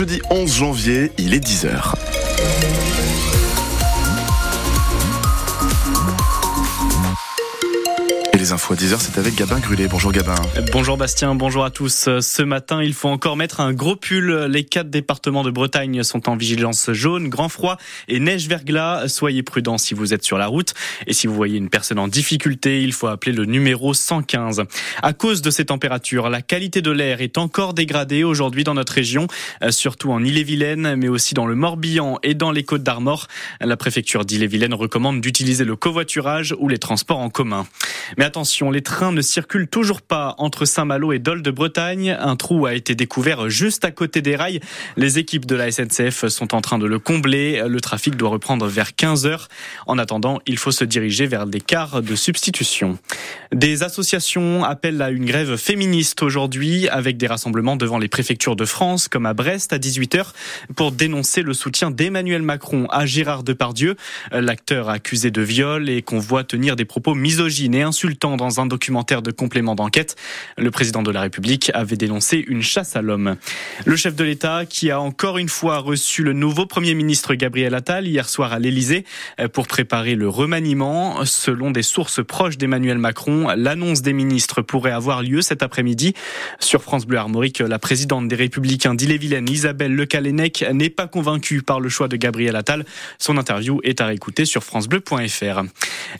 Jeudi 11 janvier, il est 10h. Les infos à 10h, c'est avec Gabin Grulé. Bonjour Gabin. Bonjour Bastien, bonjour à tous. Ce matin, il faut encore mettre un gros pull. Les quatre départements de Bretagne sont en vigilance jaune, grand froid et neige verglas. Soyez prudents si vous êtes sur la route. Et si vous voyez une personne en difficulté, il faut appeler le numéro 115. À cause de ces températures, la qualité de l'air est encore dégradée aujourd'hui dans notre région, surtout en Ille-et-Vilaine, mais aussi dans le Morbihan et dans les Côtes d'Armor. La préfecture d'Ille-et-Vilaine recommande d'utiliser le covoiturage ou les transports en commun. Mais attention, les trains ne circulent toujours pas entre Saint-Malo et Dole de Bretagne. Un trou a été découvert juste à côté des rails. Les équipes de la SNCF sont en train de le combler. Le trafic doit reprendre vers 15 heures. En attendant, il faut se diriger vers des cars de substitution. Des associations appellent à une grève féministe aujourd'hui avec des rassemblements devant les préfectures de France comme à Brest à 18h pour dénoncer le soutien d'Emmanuel Macron à Gérard Depardieu, l'acteur accusé de viol et qu'on voit tenir des propos misogynes et insultants dans un documentaire de complément d'enquête. Le président de la République avait dénoncé une chasse à l'homme. Le chef de l'État qui a encore une fois reçu le nouveau Premier ministre Gabriel Attal hier soir à l'Élysée pour préparer le remaniement. Selon des sources proches d'Emmanuel Macron, l'annonce des ministres pourrait avoir lieu cet après-midi. Sur France Bleu Armorique, la présidente des Républicains d'Ille-et-Vilaine, Isabelle Le Calennec, n'est pas convaincue par le choix de Gabriel Attal. Son interview est à réécouter sur francebleu.fr.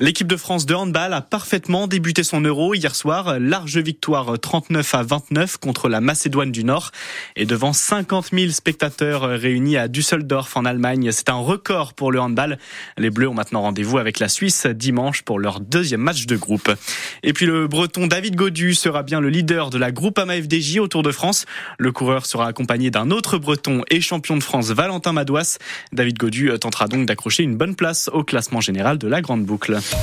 L'équipe de France de handball a parfaitement débuté son euro hier soir. Large victoire 39 à 29 contre la Macédoine du Nord. Et devant 50 000 spectateurs réunis à Düsseldorf en Allemagne, c'est un record pour le handball. Les Bleus ont maintenant rendez-vous avec la Suisse dimanche pour leur deuxième match de groupe. Et puis le Breton David Godu sera bien le leader de la groupe AMA-FDJ au Tour de France. Le coureur sera accompagné d'un autre Breton et champion de France Valentin Madouas. David Godu tentera donc d'accrocher une bonne place au classement général de la Grande Boucle.